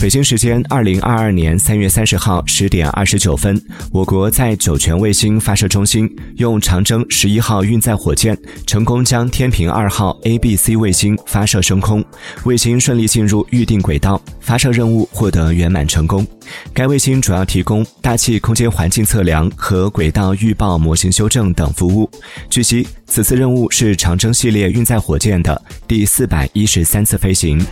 北京时间二零二二年三月三十号十点二十九分我国在酒泉卫星发射中心用长征十一号运载火箭成功将天平二号 abc 卫星发射升空。卫星顺利进入预定轨道发射任务获得圆满成功。该卫星主要提供大气空间环境测量和轨道预报模型修正等服务。据悉此次任务是长征系列运载火箭的第四百一十三次飞行。